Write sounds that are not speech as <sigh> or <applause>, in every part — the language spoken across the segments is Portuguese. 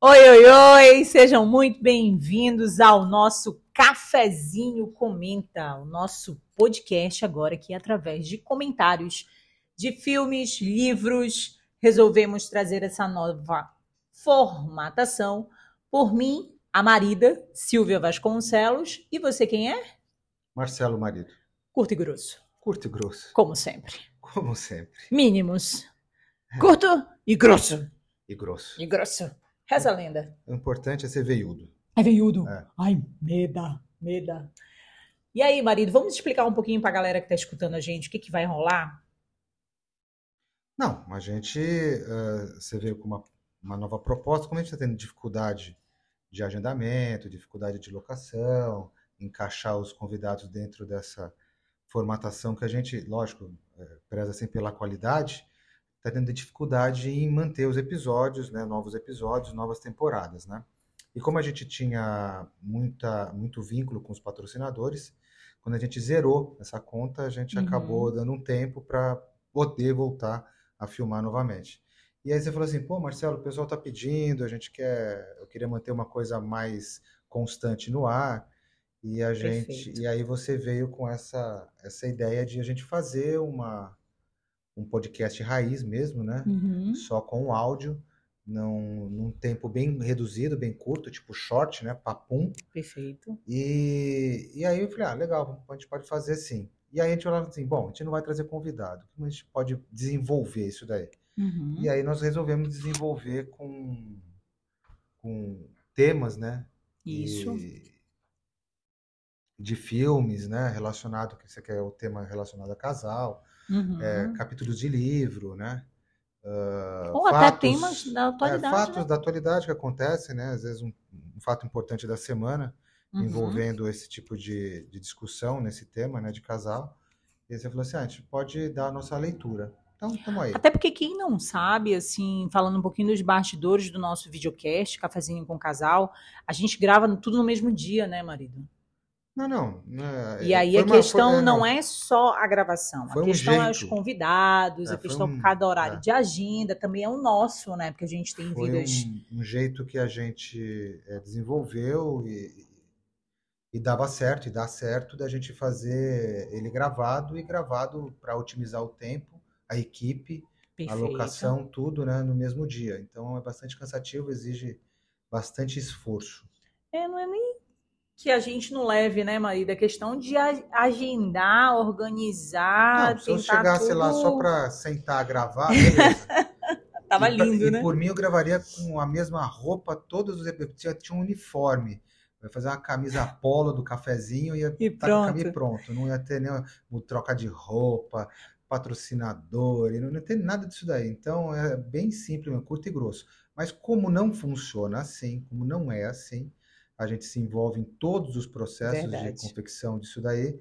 Oi, oi, oi! Sejam muito bem-vindos ao nosso Cafezinho Comenta, o nosso podcast agora aqui através de comentários de filmes, livros. Resolvemos trazer essa nova formatação por mim, a marida Silvia Vasconcelos, e você quem é? Marcelo Marido. Curto e grosso. Curto e grosso. Como sempre. Como sempre. Mínimos. Curto e grosso. E grosso. E grosso. Reza a lenda. O importante é ser veiudo. É veiudo. É. Ai, meda, meda. E aí, marido, vamos explicar um pouquinho pra galera que tá escutando a gente o que, que vai rolar? Não, a gente, eh, você veio com uma, uma nova proposta, como a gente está tendo dificuldade de agendamento, dificuldade de locação, encaixar os convidados dentro dessa formatação que a gente, lógico, eh, preza sempre pela qualidade, está tendo dificuldade em manter os episódios, né, novos episódios, novas temporadas, né? E como a gente tinha muita, muito vínculo com os patrocinadores, quando a gente zerou essa conta, a gente Uhum. acabou dando um tempo para poder voltar a filmar novamente. E aí você falou assim, pô, Marcelo, o pessoal tá pedindo, a gente quer, eu queria manter uma coisa mais constante no ar. E a gente, Perfeito. e aí você veio com essa essa ideia de a gente fazer uma um podcast raiz mesmo, né? Uhum. Só com áudio, não, num tempo bem reduzido, bem curto, tipo short, né? Papum. Perfeito. E, e aí eu falei, ah, legal, a gente pode fazer sim. E aí a gente falava assim, bom, a gente não vai trazer convidado, como a gente pode desenvolver isso daí? Uhum. E aí nós resolvemos desenvolver com, com temas, né? Isso. E- de filmes, né? Relacionado, que você quer o tema relacionado a casal, Uhum. é, capítulos de livro, né? Ah, Ou até fatos- temas da é, atualidade. fatos né? da atualidade que acontecem, né? Às vezes um, um fato importante da semana Uhum. envolvendo esse tipo de, de discussão nesse tema, né? De casal. E aí você falou assim, ah, a gente pode dar a nossa leitura. Então, estamos aí. Até porque quem não sabe, assim, falando um pouquinho dos bastidores do nosso videocast, Cafezinho com Casal, a gente grava tudo no mesmo dia, né, marido? Não, não. né, E aí a uma- questão foi- não é só a gravação, Foi a um questão é os convidados, É, a questão um- por cada horário é. de agenda, também é o nosso, né? Porque a gente tem Foi vidas. um, um jeito que a gente desenvolveu e, e dava certo, e dá certo da gente fazer ele gravado e gravado para otimizar o tempo, a equipe, a Perfeito. locação, tudo, né, no mesmo dia. Então é bastante cansativo, exige bastante esforço. É, não é nem que a gente não leve, né, marido? É questão de a- agendar, organizar, Não, se eu chegasse lá tudo. só para sentar, gravar, beleza. <laughs> Tava E lindo, e né? por mim eu gravaria com a mesma roupa todos os episódios. Tinha, tinha um uniforme. Ia fazer uma camisa polo do cafezinho e ia E a camisa pronto. pronto. Não ia ter nem uma troca de roupa, patrocinador, não ia ter nada disso daí. Então é bem simples, curto e grosso. Mas como não funciona assim, como não é assim, a gente se envolve em todos os processos Verdade. de confecção disso daí,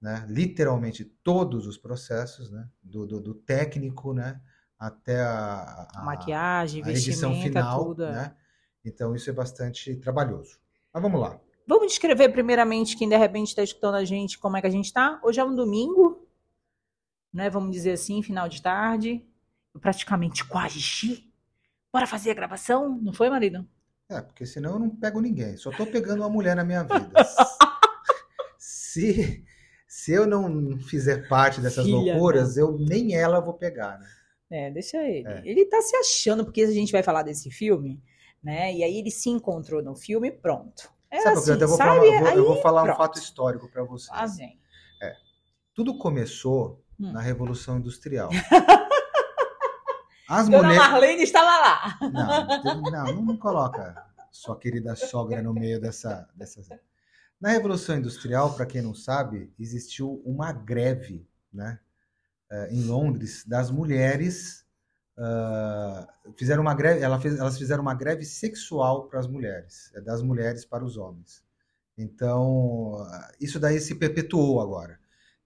né? Literalmente todos os processos, né? Do, do, do técnico, né? Até a, a- Maquiagem, a edição vestimenta, final, tudo. é. né? Então isso é bastante trabalhoso. Mas vamos lá. Vamos descrever primeiramente quem de repente está escutando a gente, como é que a gente tá? Hoje é um domingo, né? Vamos dizer assim, final de tarde. Eu praticamente quase. Bora fazer a gravação? Não foi, marido? É, porque senão eu não pego ninguém. Só tô pegando uma mulher na minha vida. Se, se eu não fizer parte dessas Filha, loucuras, eu nem ela vou pegar, né? É, deixa ele. É. Ele tá se achando, porque a gente vai falar desse filme, né? E aí ele se encontrou no filme, pronto. É Sabe, assim, eu, vou sabe? falar, eu vou, eu vou falar um pronto. fato histórico para vocês. Lá vem. Tudo começou Hum. na Revolução Industrial. <laughs> As Dona mulheres. Marlene estava lá. Não, teve- não, não coloca sua querida sogra no meio dessa, dessa. Na Revolução Industrial, para quem não sabe, existiu uma greve, né, eh, em Londres, das mulheres. ah, fizeram uma greve, ela fez- elas fizeram uma greve sexual para as mulheres, é das mulheres para os homens. Então, ah, isso daí se perpetuou agora.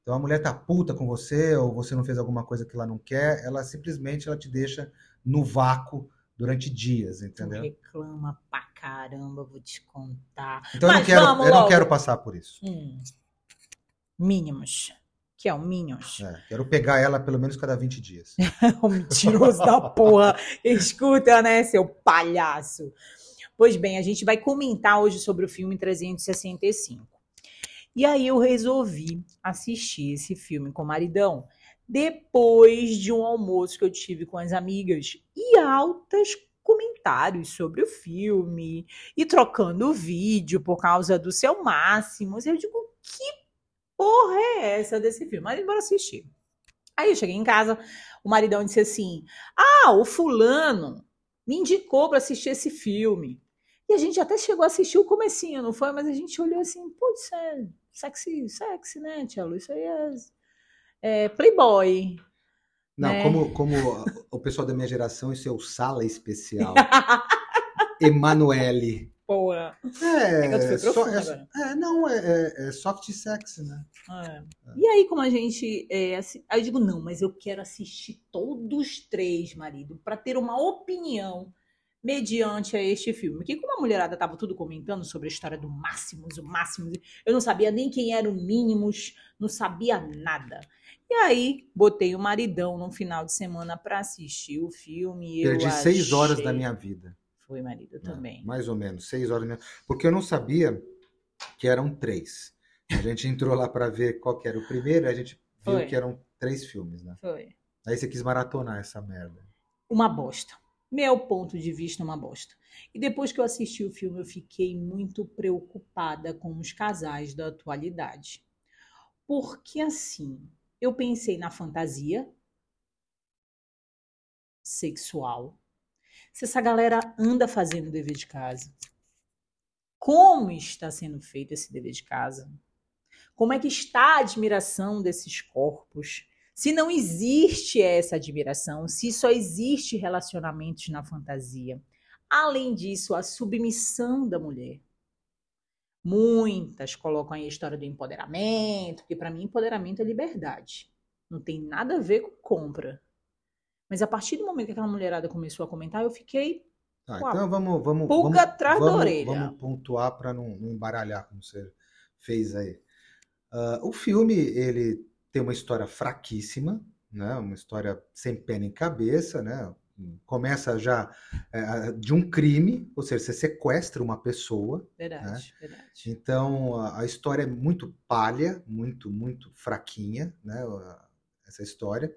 Então, a mulher tá puta com você, ou você não fez alguma coisa que ela não quer, ela simplesmente ela te deixa no vácuo durante dias, Tu entendeu? reclama pra caramba, vou te contar. Então eu não Mas quero, eu não quero passar por isso. Hum. Mínimos. Que é o Minions. É, quero pegar ela pelo menos cada 20 dias. <laughs> O mentiroso da porra. Escuta, né, seu palhaço. Pois bem, a gente vai comentar hoje sobre o filme 365. E aí eu resolvi assistir esse filme com o maridão depois de um almoço que eu tive com as amigas e altas comentários sobre o filme e trocando vídeo por causa do seu máximo. Eu digo, que porra é essa desse filme? Mas bora assistir. Aí eu cheguei em casa, o maridão disse assim: Ah, o fulano me indicou para assistir esse filme. E a gente até chegou a assistir o comecinho, não foi? Mas a gente olhou assim, pô, é sexy, sexy, né, Tchelo? Isso aí é, é Playboy. Não, né? como, como o pessoal da minha geração, isso é o sala especial. <laughs> Emanuele. Porra. É, É profunda é- é, não, é, é- é soft sex, né? É. E aí, como a gente. É, assi- aí eu digo, não, mas eu quero assistir todos os três, marido, para ter uma opinião mediante a este filme. Porque como a mulherada tava tudo comentando sobre a história do Máximos, o Máximos, eu não sabia nem quem era o Mínimos, não sabia nada. E aí, botei o maridão no final de semana para assistir o filme. Perdi seis horas achei- da minha vida. Foi, marido, né? também. Mais ou menos, seis horas da minha Porque eu não sabia que eram três. A gente <laughs> entrou lá para ver qual que era o primeiro, a gente viu Foi. que eram três filmes, né? Foi. Aí você quis maratonar essa merda. uma bosta. Meu ponto de vista, uma bosta. E depois que eu assisti o filme, eu fiquei muito preocupada com os casais da atualidade. Porque, assim, eu pensei na fantasia sexual. Se essa galera anda fazendo dever de casa, como está sendo feito esse dever de casa? Como é que está a admiração desses corpos? Se não existe essa admiração, se só existe relacionamentos na fantasia. Além disso, a submissão da mulher. Muitas colocam aí a história do empoderamento, porque para mim empoderamento é liberdade. Não tem nada a ver com compra. Mas a partir do momento que aquela mulherada começou a comentar, eu fiquei Tá, Uau. então vamos, vamos, Pulga vamos, atrás da vamos, orelha. vamos pontuar para não, não embaralhar como você fez aí. Ah, o filme ele tem uma história fraquíssima, né? Uma história sem pé nem cabeça, né? Começa já é, de um crime, ou seja, você sequestra uma pessoa. verdade, verdade. Então a, a história é muito palha, muito, muito fraquinha, né? Essa história.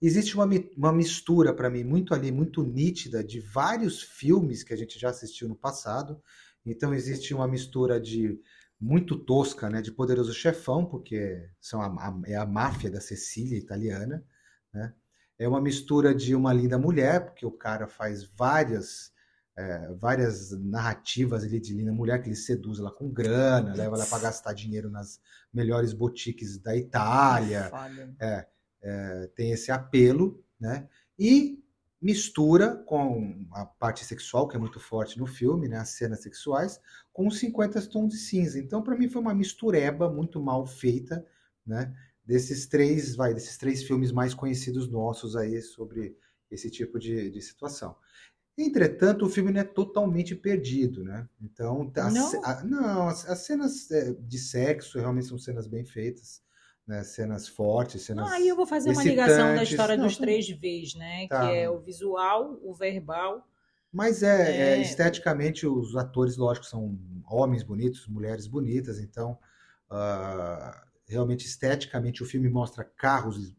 Existe uma, uma mistura para mim muito ali, muito nítida de vários filmes que a gente já assistiu no passado. Então existe uma mistura de muito tosca, né? De Poderoso Chefão, porque são a, é a máfia da Sicília italiana, né? É uma mistura de Uma Linda Mulher, porque o cara faz várias é, várias narrativas ali de linda mulher que ele seduz ela com grana, leva ela para gastar dinheiro nas melhores boutiques da Itália, Foda. é, tem esse apelo, né? E mistura com a parte sexual, que é muito forte no filme, né? As cenas sexuais, com os 50 tons de cinza. Então, para mim, foi uma mistureba muito mal feita, né? Desses três, vai, desses três filmes mais conhecidos nossos aí sobre esse tipo de, de situação. Entretanto, o filme não é totalmente perdido, né? Então, a Não? ce- a- não, as, as cenas é, de sexo realmente são cenas bem feitas, né? Cenas fortes, cenas. Aí eu vou fazer uma ligação da história Não, dos três Vs, né? Tá. Que é o visual, o verbal. Mas é, é, É. esteticamente os atores, lógico, são homens bonitos, mulheres bonitas, então ah, realmente esteticamente o filme mostra carros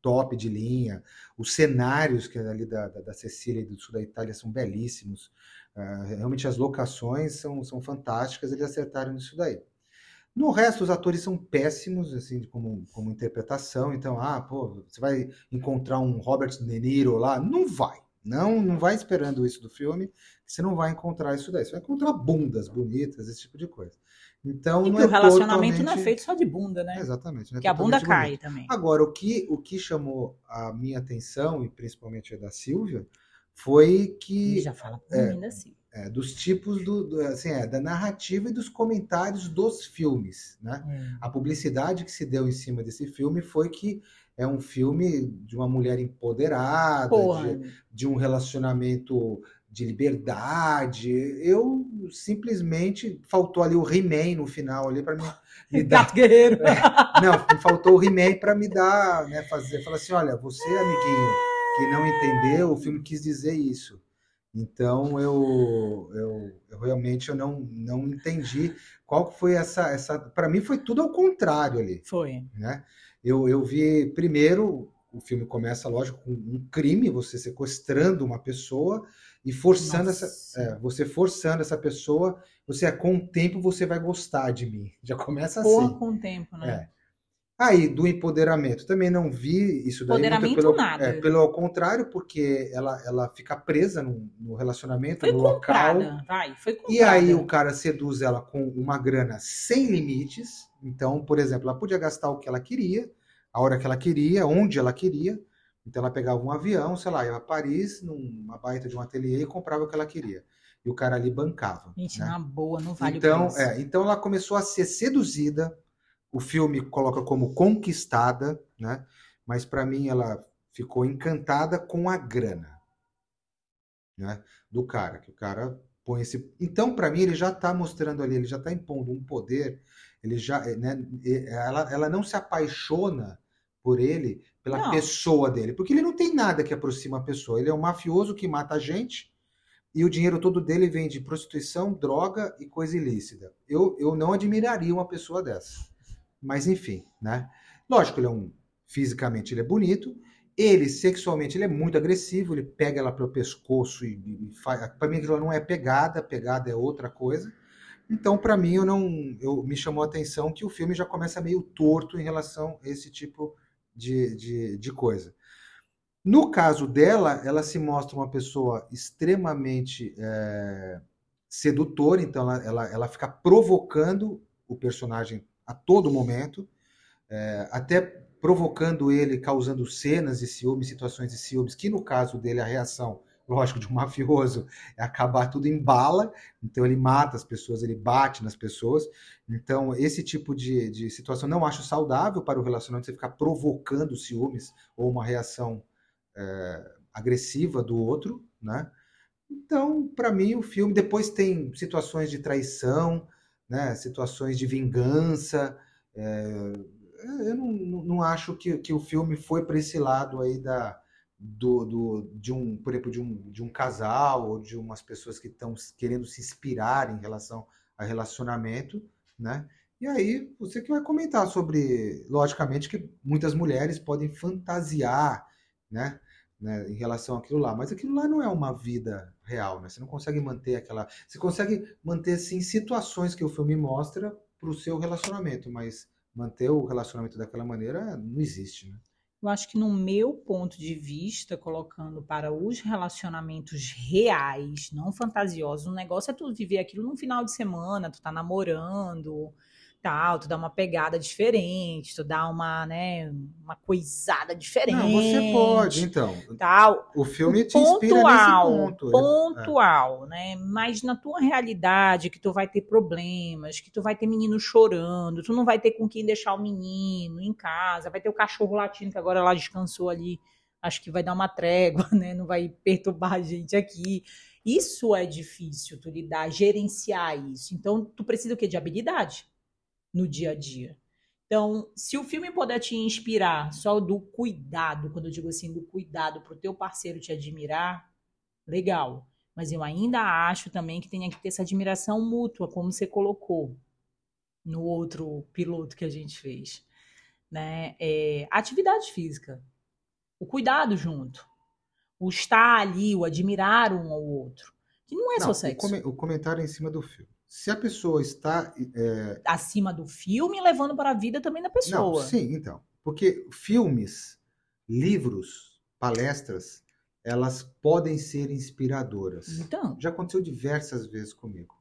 top de linha, os cenários que é ali da, da, da Sicília e do sul da Itália são belíssimos, Ah, realmente as locações são, são fantásticas, eles acertaram nisso daí. No resto, os atores são péssimos, assim, como, como interpretação. Então, ah, pô, você vai encontrar um Robert De Niro lá? Não vai. Não, não vai esperando isso do filme, você não vai encontrar isso daí. Você vai encontrar bundas bonitas, esse tipo de coisa. Então, E não é o relacionamento não é totalmente- feito só de bunda, né? Exatamente. é Que a bunda totalmente cai bonito. também. Agora, o que, o que chamou a minha atenção, e principalmente a da Silvia, foi que E já fala por é. mim assim. É, dos tipos do, do- assim, é, da narrativa e dos comentários dos filmes, né? A publicidade que se deu em cima desse filme foi que é um filme de uma mulher empoderada, de, de um relacionamento de liberdade. Eu simplesmente faltou ali o He-Man no final ali para me, <laughs> me dar. Guerreiro. Não, faltou o He-Man para me dar, né, fazer, falar assim, olha, você amiguinho que não entendeu, o filme quis dizer isso. Então eu, eu, eu realmente eu não, não entendi qual foi essa essa para mim foi tudo ao contrário ali. Foi. Né? Eu, eu vi primeiro o filme começa lógico com um crime, você sequestrando uma pessoa e forçando Nossa. essa é, você forçando essa pessoa, você com o tempo você vai gostar de mim. <laughs> Já começa Porra, assim. com o tempo, né? É. Aí, do empoderamento, também não vi isso daí. Empoderamento pelo, nada. É, pelo contrário, porque ela, ela fica presa no, no relacionamento, foi no comprada, local. Vai, foi comprada. E aí o cara seduz ela com uma grana sem limites. Então, por exemplo, ela podia gastar o que ela queria, a hora que ela queria, onde ela queria. Então ela pegava um avião, sei lá, ia a Paris, numa baita de um ateliê e comprava o que ela queria. E o cara ali bancava. Gente, né? na boa, não vale então, o preço. É, então ela começou a ser seduzida o filme coloca como conquistada, né? Mas para mim ela ficou encantada com a grana, né? Do cara, que o cara põe esse. Então para mim ele já está mostrando ali, ele já está impondo um poder. Ele já, né? Ela, ela não se apaixona por ele pela não. pessoa dele, porque ele não tem nada que aproxima a pessoa. Ele é um mafioso que mata a gente e o dinheiro todo dele vem de prostituição, droga e coisa ilícita. Eu, eu não admiraria uma pessoa dessa. Mas enfim, né? Lógico, ele é um fisicamente ele é bonito, ele sexualmente ele é muito agressivo, ele pega ela pelo pescoço e, e faz. Para mim aquilo não é pegada, pegada é outra coisa. Então, para mim, eu não, eu me chamou a atenção que o filme já começa meio torto em relação a esse tipo de, de, de coisa. No caso dela, ela se mostra uma pessoa extremamente é, sedutora, então ela, ela, ela fica provocando o personagem a todo momento, é, até provocando ele, causando cenas de ciúmes, situações de ciúmes, que no caso dele a reação, lógico, de um <laughs> mafioso é acabar tudo em bala, então ele mata as pessoas, ele bate nas pessoas, então esse tipo de, de situação não acho saudável para o relacionamento, você ficar provocando ciúmes ou uma reação é, agressiva do outro, né? Então, para mim, o filme depois tem situações de traição, né, situações de vingança. É, eu não, não acho que, que o filme foi para esse lado aí da, do, do, de um, por exemplo, de um, de um casal ou de umas pessoas que estão querendo se inspirar em relação a relacionamento, né? E aí você que vai comentar sobre, logicamente que muitas mulheres podem fantasiar, né? né, em relação àquilo lá. Mas aquilo lá não é uma vida real, né? Você não consegue manter aquela. Você consegue manter, sim, situações que o filme mostra para o seu relacionamento, mas manter o relacionamento daquela maneira não existe, né? Eu acho que no meu ponto de vista, colocando para os relacionamentos reais, não fantasiosos, o negócio é tu viver aquilo num final de semana, tu tá namorando, tal, tu dá uma pegada diferente, tu dá uma, né, uma coisada diferente. Não, você pode, então. Tal. O filme te inspira pontual, nesse ponto. Pontual, é. né? Mas na tua realidade, que tu vai ter problemas, que tu vai ter menino chorando, tu não vai ter com quem deixar o menino em casa, vai ter o cachorro latindo que agora lá descansou ali, acho que vai dar uma trégua, <laughs> né? Não vai perturbar a gente aqui. Isso é difícil, tu lidar, gerenciar isso. Então, tu precisa o quê? De habilidade no dia a dia. Então, se o filme puder te inspirar só do cuidado, quando eu digo assim, do cuidado para o teu parceiro te admirar, legal. Mas eu ainda acho também que tenha que ter essa admiração mútua, como você colocou no outro piloto que a gente fez. Né? É, atividade física, o cuidado junto, o estar ali, o admirar um ao outro. Que não é não, só sexo. O, comentário é em cima do filme. Se a pessoa está. É... Acima do filme, levando para a vida também da pessoa. Não, sim, então. Porque filmes, livros, palestras, elas podem ser inspiradoras. Então. Já aconteceu diversas vezes comigo.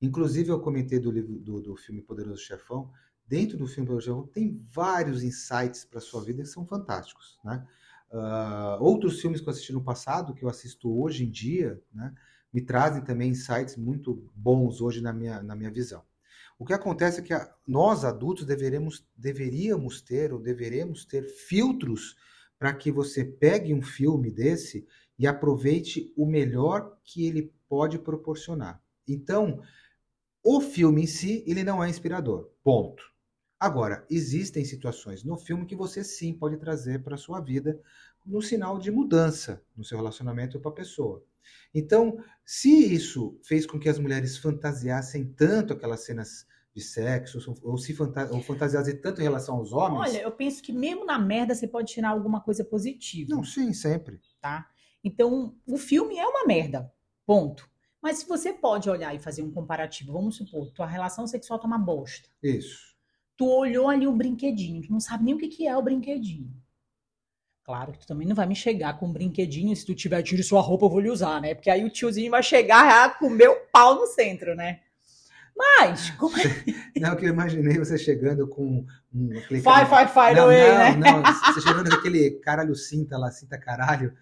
Inclusive, eu comentei do, livro, do, do filme Poderoso Chefão. Dentro do filme Poderoso Chefão, tem vários insights para a sua vida que são fantásticos. Né? Uh, outros filmes que eu assisti no passado, que eu assisto hoje em dia, né? Me trazem também insights muito bons hoje na minha, na minha visão. O que acontece é que a, nós adultos deveremos, deveríamos ter ou deveremos ter filtros para que você pegue um filme desse e aproveite o melhor que ele pode proporcionar. Então, o filme em si, ele não é inspirador. Ponto. Agora, existem situações no filme que você sim pode trazer para sua vida no sinal de mudança no seu relacionamento com a pessoa. Então, se isso fez com que as mulheres fantasiassem tanto aquelas cenas de sexo, ou se fanta ou fantasiassem tanto em relação aos homens. Olha, eu penso que mesmo na merda você pode tirar alguma coisa positiva. Não, sim, sempre. Tá? Então, o filme é uma merda. Ponto. Mas se você pode olhar e fazer um comparativo, vamos supor, tua relação sexual tá uma bosta. Isso. Tu olhou ali o brinquedinho, tu não sabe nem o que, que é o brinquedinho. Claro que tu também não vai me chegar com um brinquedinho, se tu tiver, tire sua roupa, eu vou lhe usar, né? Porque aí o tiozinho vai chegar com meu pau no centro, né? Mas, <laughs> como é... Não, que eu imaginei você chegando com um... Aquele fai, fai, fai, não, away, não, né? Não, <laughs> você chegando com aquele caralho cinta lá, cinta caralho.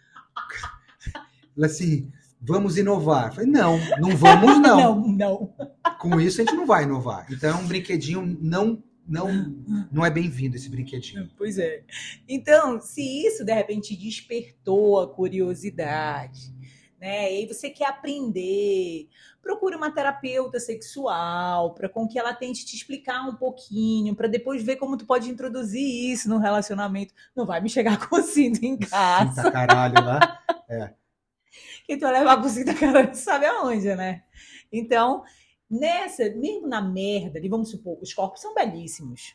Assim, vamos inovar. Eu falei, não, não vamos <laughs> não. não, não. Com isso a gente não vai inovar. Então é um brinquedinho não não não é bem-vindo esse brinquedinho. <laughs> Pois é. Então, se isso de repente despertou a curiosidade, né? E aí você quer aprender, procure uma terapeuta sexual para com que ela tente te explicar um pouquinho, para depois ver como tu pode introduzir isso no relacionamento. Não vai me chegar com cinto em <laughs> casa. Cinta caralho lá. É. <laughs> Que tu vai levar com cinta caralho, sabe aonde, né? Então, nessa, mesmo na merda, ali, vamos supor, os corpos são belíssimos.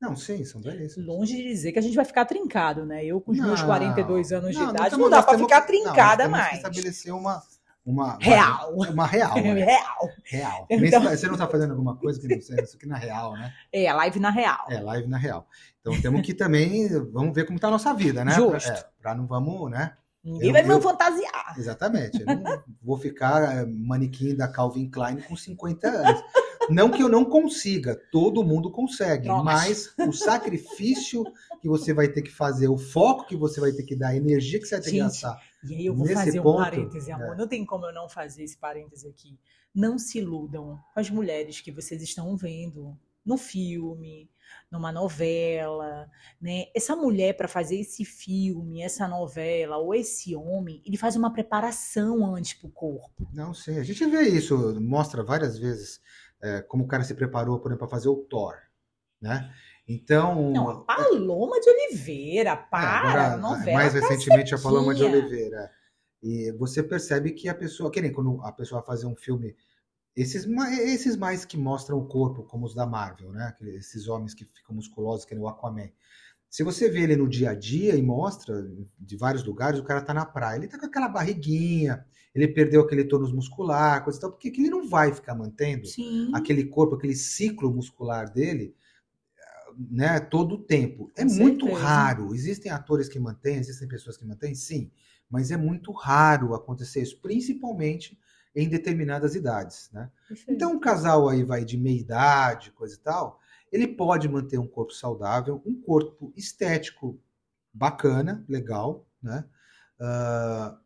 Não, sim, são belíssimos. Longe de dizer que a gente vai ficar trincado, né? Eu, com os meus Não, 42 anos de não, idade, nós não dá nós ficar não, trincada nós temos que mais. estabelecer uma uma Real. <laughs> uma real, né? Real. real. Então- se- Você não tá fazendo alguma coisa que não seja isso aqui na real, né? É, a live na real. É, live na real. Então temos que também, vamos ver como tá a nossa vida, né? Justo. Pra, é, pra não vamos, né? Ninguém Eu- vai me eu- fantasiar. Exatamente. Eu não vou ficar é, manequim da Calvin Klein com 50 anos. Não que eu não consiga, todo mundo consegue, Drogas. mas o sacrifício que você vai ter que fazer, o foco que você vai ter que dar, a energia que você vai ter que Gente, gastar. E aí eu vou Nesse fazer um ponto, parêntese, amor. é. Não tem como eu não fazer esse parêntese aqui. Não se iludam com as mulheres que vocês estão vendo no filme, numa novela, né? Essa mulher para fazer esse filme, essa novela ou esse homem, ele faz uma preparação antes pro corpo. Não sei, a gente vê isso, mostra várias vezes é, como o cara se preparou, por exemplo, para fazer o Thor, né? Então, Não, a Paloma de Oliveira, É, para, agora, novela. mais recentemente a Paloma de. Oliveira. E você percebe que a pessoa, que nem quando a pessoa vai fazer um filme, esses, esses mais que mostram o corpo, como os da Marvel, né? Esses homens que ficam musculosos, que nem o Aquaman. Se você vê ele no dia a dia e mostra de vários lugares, o cara tá na praia, ele tá com aquela barriguinha, ele perdeu aquele tônus muscular, coisa e tal, porque que ele não vai ficar mantendo Sim. aquele corpo, aquele ciclo muscular dele, né, todo o tempo. É Com muito certeza. raro. Existem atores que mantêm, existem pessoas que mantêm, sim, mas é muito raro acontecer isso, principalmente em determinadas idades, né? Então, um casal aí vai de meia idade, coisa e tal, ele pode manter um corpo saudável, um corpo estético bacana, legal, né? Ah,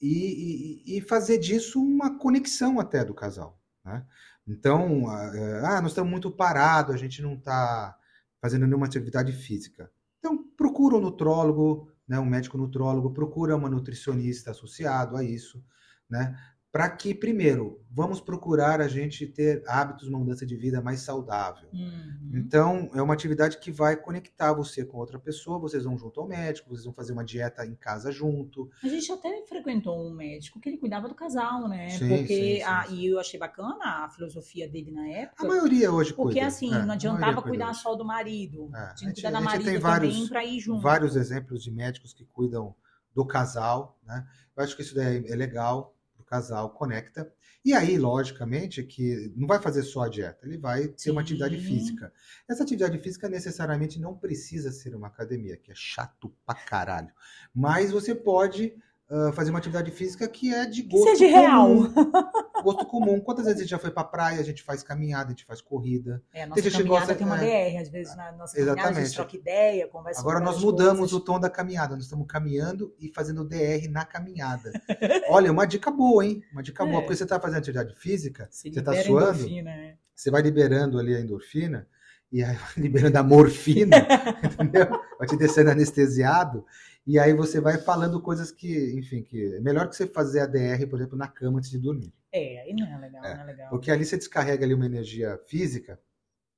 e, e- e fazer disso uma conexão até do casal, né? Então, é, ah, nós estamos muito parados, a gente não está fazendo nenhuma atividade física. Então, procura um nutrólogo, né, um médico nutrólogo, procura uma nutricionista associado a isso, né? Para que, primeiro, vamos procurar a gente ter hábitos, uma mudança de vida mais saudável. Uhum. Então, é uma atividade que vai conectar você com outra pessoa, vocês vão junto ao médico, vocês vão fazer uma dieta em casa junto. A gente até frequentou um médico que ele cuidava do casal, né? Sim, porque sim, sim, a- e eu achei bacana a filosofia dele na A época. maioria hoje Porque cuida. assim, é, a não adiantava cuida cuidar hoje. só do marido. É, a Tinha gente- que cuidar da a gente marido tem também vários- pra ir junto. vários exemplos de médicos que cuidam do casal, né? Eu acho que isso daí é legal pro casal, conecta. E aí, logicamente, que não vai fazer só a dieta, ele vai ter uma atividade Sim. física. Essa atividade física necessariamente não precisa ser uma academia, que é chato pra caralho. Mas você pode ah, fazer uma atividade física que é de Que gosto seja real. <laughs> Gosto comum. Quantas vezes a gente já foi pra praia, a gente faz caminhada, a gente faz corrida. É, a nossa Tem caminhada gosta- tem uma é. DR, às vezes na nossa caminhada a gente Exatamente. troca ideia, conversa Agora nós mudamos coisas. o tom da caminhada, nós estamos caminhando e fazendo DR na caminhada. <laughs> Olha, uma dica boa, hein? Uma dica boa, É. porque você está fazendo atividade física, Se você está libera suando, endorfina, né? você vai liberando ali a endorfina e aí <laughs> liberando a morfina, <laughs> entendeu? Vai te descendo anestesiado e aí você vai falando coisas que, enfim, que é melhor que você fazer a DR, por exemplo, na cama antes de dormir. É, aí não é legal, É, não é legal. Porque ali você descarrega ali uma energia física,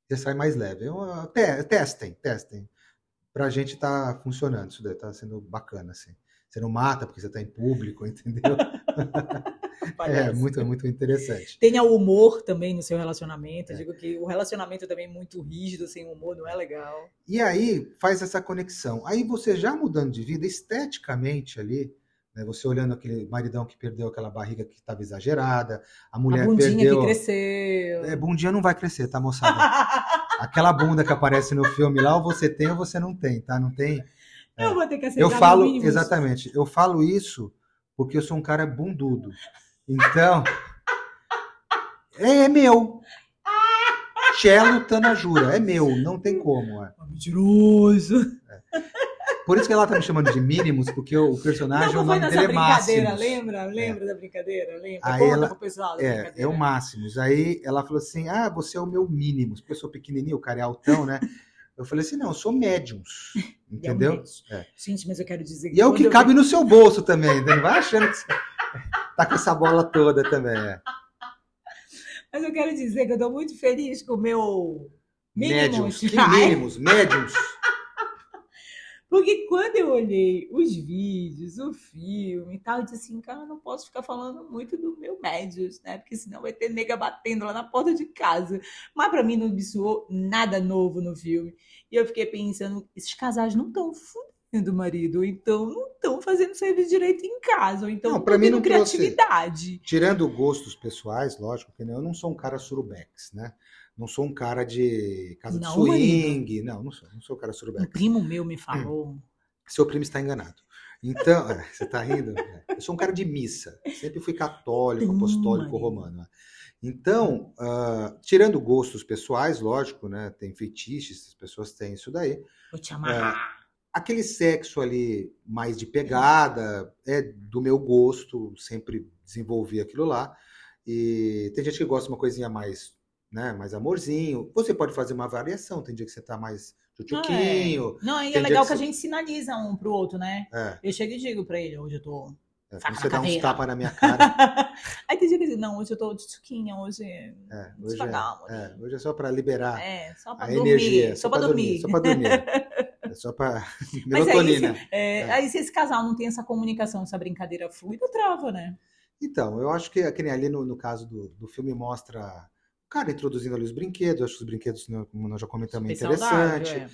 você sai mais leve. Eu, te, testem, testem. Pra gente tá funcionando isso daí, tá sendo bacana, assim. Você não mata porque você tá em público, <laughs> entendeu? <laughs> é muito, muito interessante. Tenha humor também no seu relacionamento. Eu digo que o relacionamento também muito rígido, sem humor, não é legal. E aí faz essa conexão. Aí você já mudando de vida esteticamente ali, né, você olhando aquele maridão que perdeu aquela barriga que estava exagerada, a mulher a bundinha perdeu. que cresceu. É, bundinha não vai crescer, tá, moçada? <laughs> Aquela bunda que aparece no filme lá, ou você tem ou você não tem, tá? Não tem. É. Eu vou ter que aceitar. Eu falo, exatamente, eu falo isso porque eu sou um cara bundudo. Então, é, é meu. Cello Tanajura, é meu, não tem como. É. Mentiroso. É. Por isso que ela tá me chamando de Mínimos, porque o personagem, não, o nome dele é Máximos. Lembra? Lembra é. da brincadeira? Lembra? Aí Conta ela, pro pessoal é, é o Máximos. Aí ela falou assim, ah, você é o meu Mínimos, porque eu sou pequenininho, o cara é altão, né? <laughs> Eu falei assim, não, eu sou médiums, <laughs> entendeu? É é. Gente, mas eu quero dizer que... E é o que cabe no seu bolso também, não vai achando que você <laughs> tá com essa bola toda também, é. Mas eu quero dizer que eu tô muito feliz com o meu... Médiums, que mínimos, médiums. <laughs> Porque quando eu olhei os vídeos, o filme e tal, eu disse assim, cara, eu não posso ficar falando muito do meu médios, né? Porque senão vai ter nega batendo lá na porta de casa. Mas para mim não me soou nada novo no filme. E eu fiquei pensando, esses casais não estão fudendo o marido, ou então não estão fazendo serviço direito em casa, ou então não, para mim não criatividade. Trouxe, tirando gostos pessoais, lógico, que eu não sou um cara surubex, né? Não sou um cara de casa não, de swing. Não, não sou. Não sou um cara surubeca. Um primo meu me falou. Seu primo está enganado. Então, <laughs> é, você está rindo? Eu sou um cara de missa. Sempre fui católico, apostólico, romano. Então, uh, tirando gostos pessoais, lógico, né? Tem fetiches, as pessoas têm isso daí. Vou te amarrar. Uh, aquele sexo ali mais de pegada é do meu gosto, sempre desenvolvi aquilo lá. E tem gente que gosta de uma coisinha mais né? Mais amorzinho. Você pode fazer uma variação. Tem dia que você tá mais tchutchuquinho. Não, é, não e é legal que, que, a gente sinaliza um pro outro, né? É. Eu chego e digo pra ele, hoje eu tô. É, você dá uns tapas na minha cara. <laughs> Aí tem dia que diz, não, hoje eu tô tchutchuquinha, hoje. É, hoje, é, é, hoje é só pra liberar é, só pra a dormir, energia. Só, só pra, pra dormir. dormir. Só pra dormir. <laughs> É só pra <laughs> melatonina. Aí, é, é. aí se esse casal não tem essa comunicação, essa brincadeira fluida, trava, né? Então, eu acho que, que nem ali no, no caso do, do filme mostra Cara, introduzindo ali os brinquedos, acho que os brinquedos, né, como nós já comentamos, é interessante. É.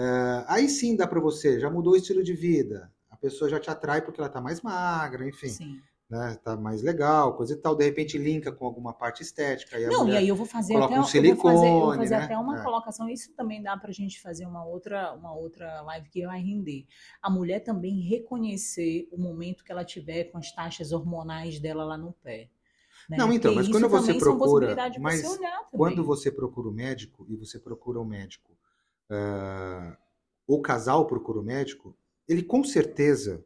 Uh, aí sim dá para você, já mudou o estilo de vida. A pessoa já te atrai porque ela tá mais magra, enfim. Sim. Né, tá mais legal, coisa e tal. De repente linka com alguma parte estética. Aí Não, e aí eu vou fazer até, um silicone, eu vou fazer, eu vou fazer né? até uma é. colocação. Isso também dá pra gente fazer uma outra, uma outra live que vai render. A mulher também reconhecer o momento que ela tiver com as taxas hormonais dela lá no pé. Né? Não, então, mas quando você procura. Mas quando você procura o médico e você procura o médico, uh, o casal procura o médico, ele com certeza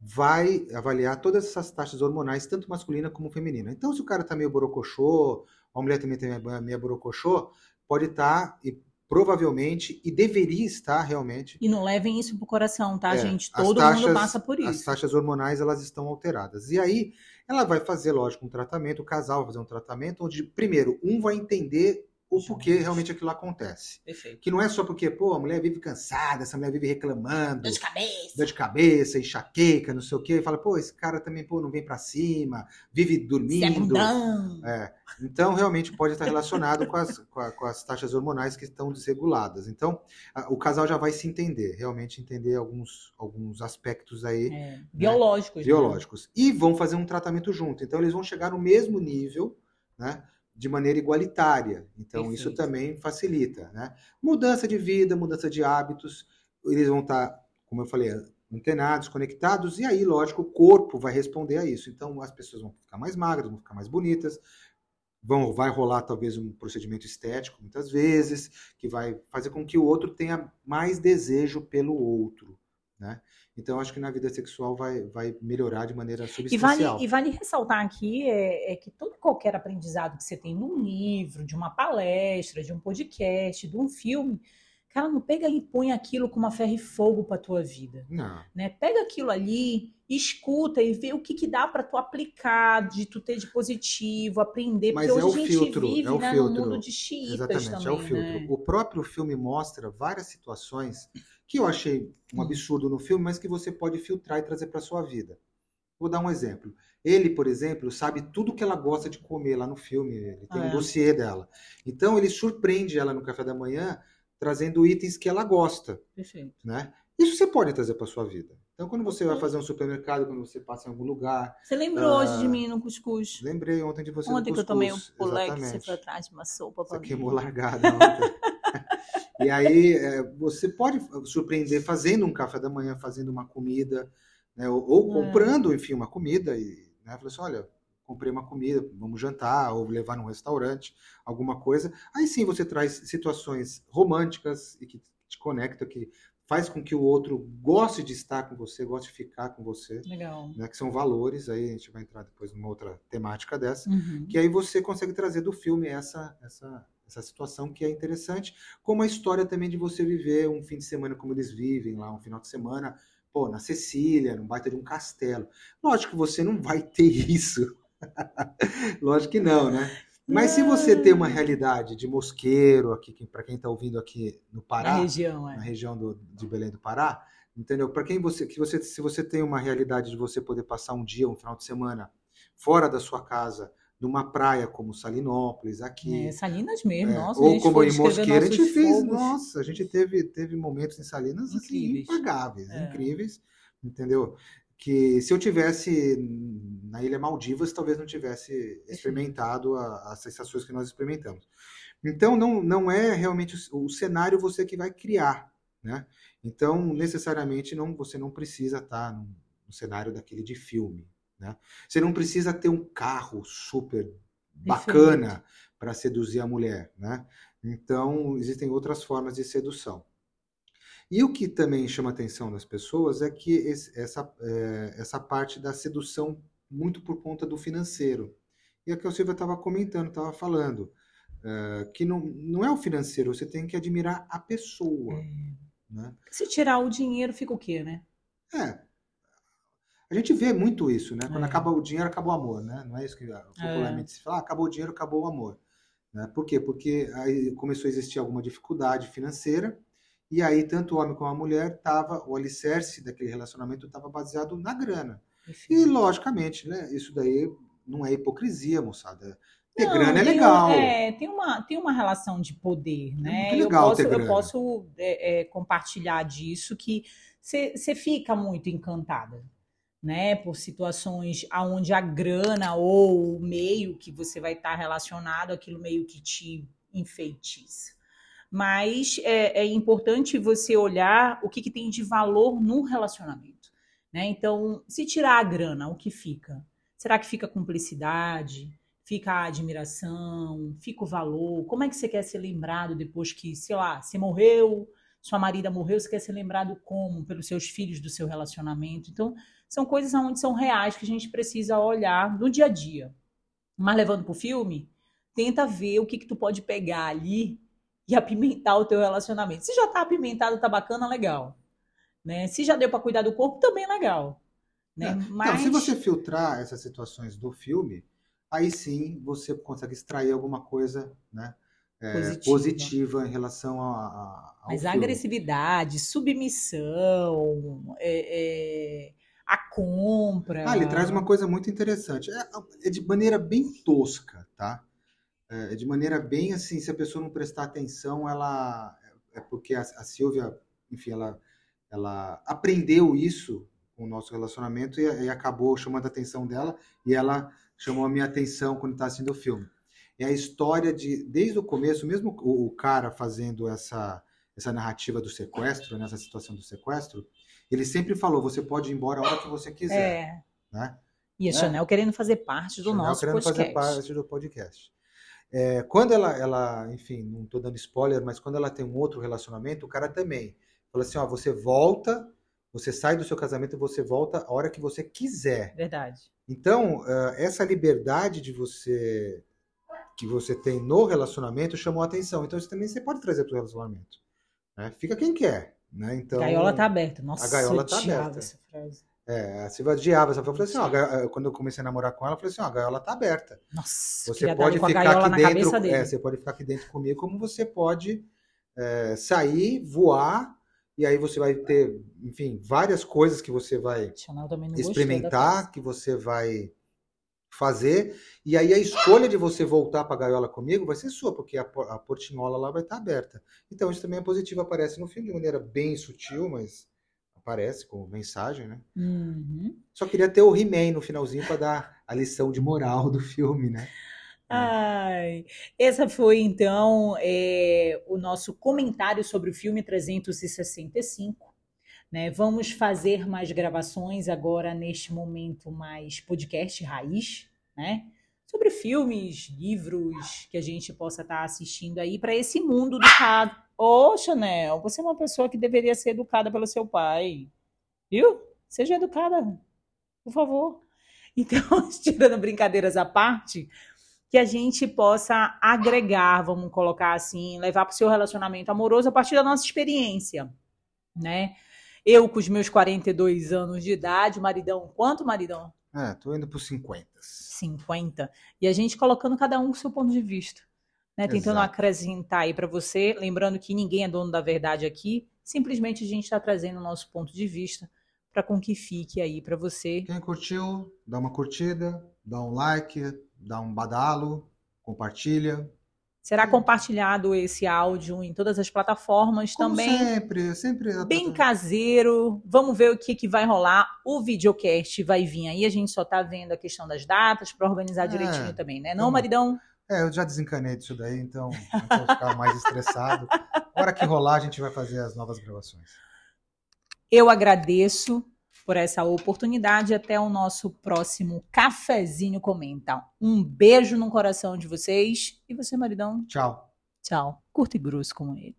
vai avaliar todas essas taxas hormonais, tanto masculina como feminina. Então, se o cara tá meio borocochô, a mulher também tem meio borocochô, pode estar, tá, e provavelmente, e deveria estar realmente. E não levem isso pro coração, tá, é, gente? Todo taxas, mundo passa por isso. As taxas hormonais, elas estão alteradas. E aí, ela vai fazer, lógico, um tratamento, o casal vai fazer um tratamento, onde, primeiro, um vai entender o porquê realmente aquilo acontece. Perfeito. Que não é só porque, pô, a mulher vive cansada, essa mulher vive reclamando. Dor de cabeça. Dor de cabeça, enxaqueca, não sei o quê. E fala, pô, esse cara também, pô, não vem para cima, vive dormindo. É, é. Então, realmente pode estar relacionado com as, com, a, com, as taxas hormonais que estão desreguladas. Então, a, o casal já vai se entender, realmente entender alguns, alguns aspectos aí. É. Né? Biológicos. Né? Biológicos. E vão fazer um tratamento junto. Então, eles vão chegar no mesmo nível, né? De maneira igualitária. Então, Perfeito. isso também facilita. Né? Mudança de vida, mudança de hábitos, eles vão estar, como eu falei, antenados, conectados, e aí, lógico, o corpo vai responder a isso. Então, as pessoas vão ficar mais magras, vão ficar mais bonitas, vão, vai rolar talvez um procedimento estético, muitas vezes, que vai fazer com que o outro tenha mais desejo pelo outro. Né? Então, acho que na vida sexual vai, vai melhorar de maneira substancial. E vale, e vale ressaltar aqui é, é, que todo qualquer aprendizado que você tem num livro, de uma palestra, de um podcast, de um filme, Cara, não pega e põe aquilo com uma ferro e fogo pra tua vida. Não. Né? Pega aquilo ali, escuta e vê o que, que dá para tu aplicar, de tu ter de positivo, aprender. Mas porque é hoje o a gente filtro, vive é o né, filtro. no mundo de xiitas Exatamente, também, é o filtro. né? O próprio filme mostra várias situações que eu achei um absurdo no filme, mas que você pode filtrar e trazer para sua vida. Vou dar um exemplo. Ele, por exemplo, sabe tudo que ela gosta de comer lá no filme. Ele tem Ah, um é? dossiê dela. Então ele surpreende ela no café da manhã, trazendo itens que ela gosta, Perfeito. né? Isso você pode trazer para sua vida. Então, quando você vai Uhum. fazer um supermercado, quando você passa em algum lugar, Você lembrou Ah, hoje de mim no cuscuz? lembrei ontem de você Ontem no que eu tomei um cuscuz. pulé que você foi atrás de uma sopa Você mim. queimou largada ontem. <laughs> e aí, é, você pode surpreender fazendo um café da manhã, fazendo uma comida, né? ou, ou É. comprando, enfim, uma comida. E né? Assim: olha, comprei uma comida, vamos jantar, ou levar num restaurante, alguma coisa. Aí sim você traz situações românticas e que te conecta, que faz com que o outro goste de estar com você, goste de ficar com você, Legal. né? que são valores. Aí a gente vai entrar depois numa outra temática dessa Uhum. que aí você consegue trazer do filme essa, essa, essa situação que é interessante, como a história também de você viver um fim de semana como eles vivem lá, um final de semana, pô, na Sicília, num baita de um castelo. Lógico que você não vai <laughs> ter isso. Lógico que não, né? Mas se você tem uma realidade de mosqueiro aqui, para quem está ouvindo aqui no Pará, Na região, na é. região do, de Belém do Pará, entendeu? Para quem você, que você, se você tem uma realidade de você poder passar um dia, um final de semana fora da sua casa, numa praia como Salinópolis, aqui, É, Salinas mesmo, é, nossa. ou como em Mosqueira, a gente fez, fogos. nossa, a gente teve, teve momentos em Salinas assim, Incríveis. impagáveis, É. incríveis, entendeu? Que se eu tivesse na Ilha Maldivas, talvez não tivesse experimentado a- as sensações que nós experimentamos. Então, não, não é realmente o, o cenário você que vai criar, né? Então, necessariamente, não, você não precisa estar no, no cenário daquele de filme, né? Você não precisa ter um carro super bacana para seduzir a mulher, né? Então, existem outras formas de sedução. E o que também chama a atenção das pessoas é que esse- essa, é, essa parte da sedução muito por conta do financeiro. E é o que a Silvia estava comentando, estava falando, é, que não, não é o financeiro, você tem que admirar a pessoa, É. né? Se tirar o dinheiro, fica o quê, né? É. A gente vê muito isso, né? Quando É. acaba o dinheiro, acaba o amor, né? Não é isso que ah, popularmente se fala, ah, acabou o dinheiro, acabou o amor. Né? Por quê? Porque aí começou a existir alguma dificuldade financeira, e aí tanto o homem como a mulher tava, o alicerce daquele relacionamento estava baseado na grana. E, Enfim. logicamente, né? Isso daí não é hipocrisia, moçada. Ter Não, grana é legal. é, tem, uma, tem uma relação de poder, né? muito eu legal posso, ter eu grana. posso é, é, compartilhar disso que você fica muito encantada, né? Por situações aonde a grana ou o meio que você vai estar relacionado, aquilo meio que te enfeitiça. Mas é, é importante você olhar o que, que tem de valor no relacionamento. Né? Então, se tirar a grana, o que fica? Será que fica cumplicidade? Fica a admiração? Fica o valor? Como é que você quer ser lembrado depois que, sei lá, você morreu, sua marida morreu, você quer ser lembrado como? Pelos seus filhos do seu relacionamento. Então, são coisas onde são reais que a gente precisa olhar no dia a dia. Mas levando pro filme, tenta ver o que, que tu pode pegar ali e apimentar o teu relacionamento. Se já tá apimentado, tá bacana, legal. Né? Se já deu para cuidar do corpo, também legal. Né? É. Mas... Então, se você filtrar essas situações do filme, aí sim você consegue extrair alguma coisa, né? É, Positiva. positiva em relação a, a, Mas filme. agressividade, submissão, é, é, a compra. Ah, ele traz uma coisa muito interessante. É, é de maneira bem tosca, tá? É de maneira bem assim, se a pessoa não prestar atenção, ela é porque a, a Silvia, enfim, ela, ela aprendeu isso com o nosso relacionamento e, e acabou chamando a atenção dela e ela chamou a minha atenção quando está assistindo o filme. É a história de, desde o começo, mesmo o, o cara fazendo essa, essa narrativa do sequestro, nessa situação do sequestro, ele sempre falou: você pode ir embora a hora que você quiser. É. Né? E a É. Chanel querendo fazer parte do Chanel nosso querendo podcast. fazer parte do podcast. É, quando ela, ela, enfim, não estou dando spoiler, mas quando ela tem um outro relacionamento, o cara também fala assim: ó, você volta, você sai do seu casamento e você volta a hora que você quiser. Verdade. Então, eh, essa liberdade de você que você tem no relacionamento chamou a atenção. Então, isso também você pode trazer para o relacionamento. Né? Fica quem quer. Né? Então, a gaiola tá aberta. Nossa, a gaiola tá odiava aberta. essa frase. É, a Silvia odiava essa. Eu falei assim, ó, ga- quando eu comecei a namorar com ela, eu falei assim, ó, a gaiola tá aberta. Nossa, Você pode ficar aqui dentro. É, você pode ficar aqui dentro comigo, como você pode é, sair, voar, e aí você vai ter, enfim, várias coisas que você vai experimentar, que você vai fazer, e aí a escolha de você voltar para a gaiola comigo vai ser sua, porque a, a portinhola lá vai estar aberta. Então isso também é positivo, aparece no filme de maneira bem sutil, mas aparece com mensagem, né? Uhum. Só queria ter o He-Man no finalzinho para dar a lição de moral do filme, né? Ai, essa foi então é, o nosso comentário sobre o filme 365. Né? Vamos fazer mais gravações agora neste momento mais podcast raiz, né? Sobre filmes, livros que a gente possa estar assistindo aí para esse mundo do educado. Ô, Chanel, você é uma pessoa que deveria ser educada pelo seu pai. Viu? Seja educada, por favor. Então, <laughs> tirando brincadeiras à parte, que a gente possa agregar, vamos colocar assim, levar para o seu relacionamento amoroso a partir da nossa experiência, né? Eu com os meus 42 anos de idade, maridão, quanto maridão? É, tô indo pros 50. 50. E a gente colocando cada um com o seu ponto de vista, né? Tentando Exato. acrescentar aí para você, lembrando que ninguém é dono da verdade aqui, simplesmente a gente está trazendo o nosso ponto de vista para com que fique aí para você. Quem curtiu, dá uma curtida, dá um like, dá um badalo, compartilha. Será compartilhado esse áudio em todas as plataformas Como também. sempre, sempre. bem caseiro. Vamos ver o que, que vai rolar. O videocast vai vir aí. A gente só tá vendo a questão das datas para organizar É, direitinho também, né? Não, maridão? É, eu já desencanei disso daí, então não vou ficar mais estressado. Hora que rolar, a gente vai fazer as novas gravações. Eu agradeço por essa oportunidade. Até o nosso próximo cafezinho comenta. Um beijo no coração de vocês. E você, maridão? Tchau. Tchau. Curto e grosso como ele.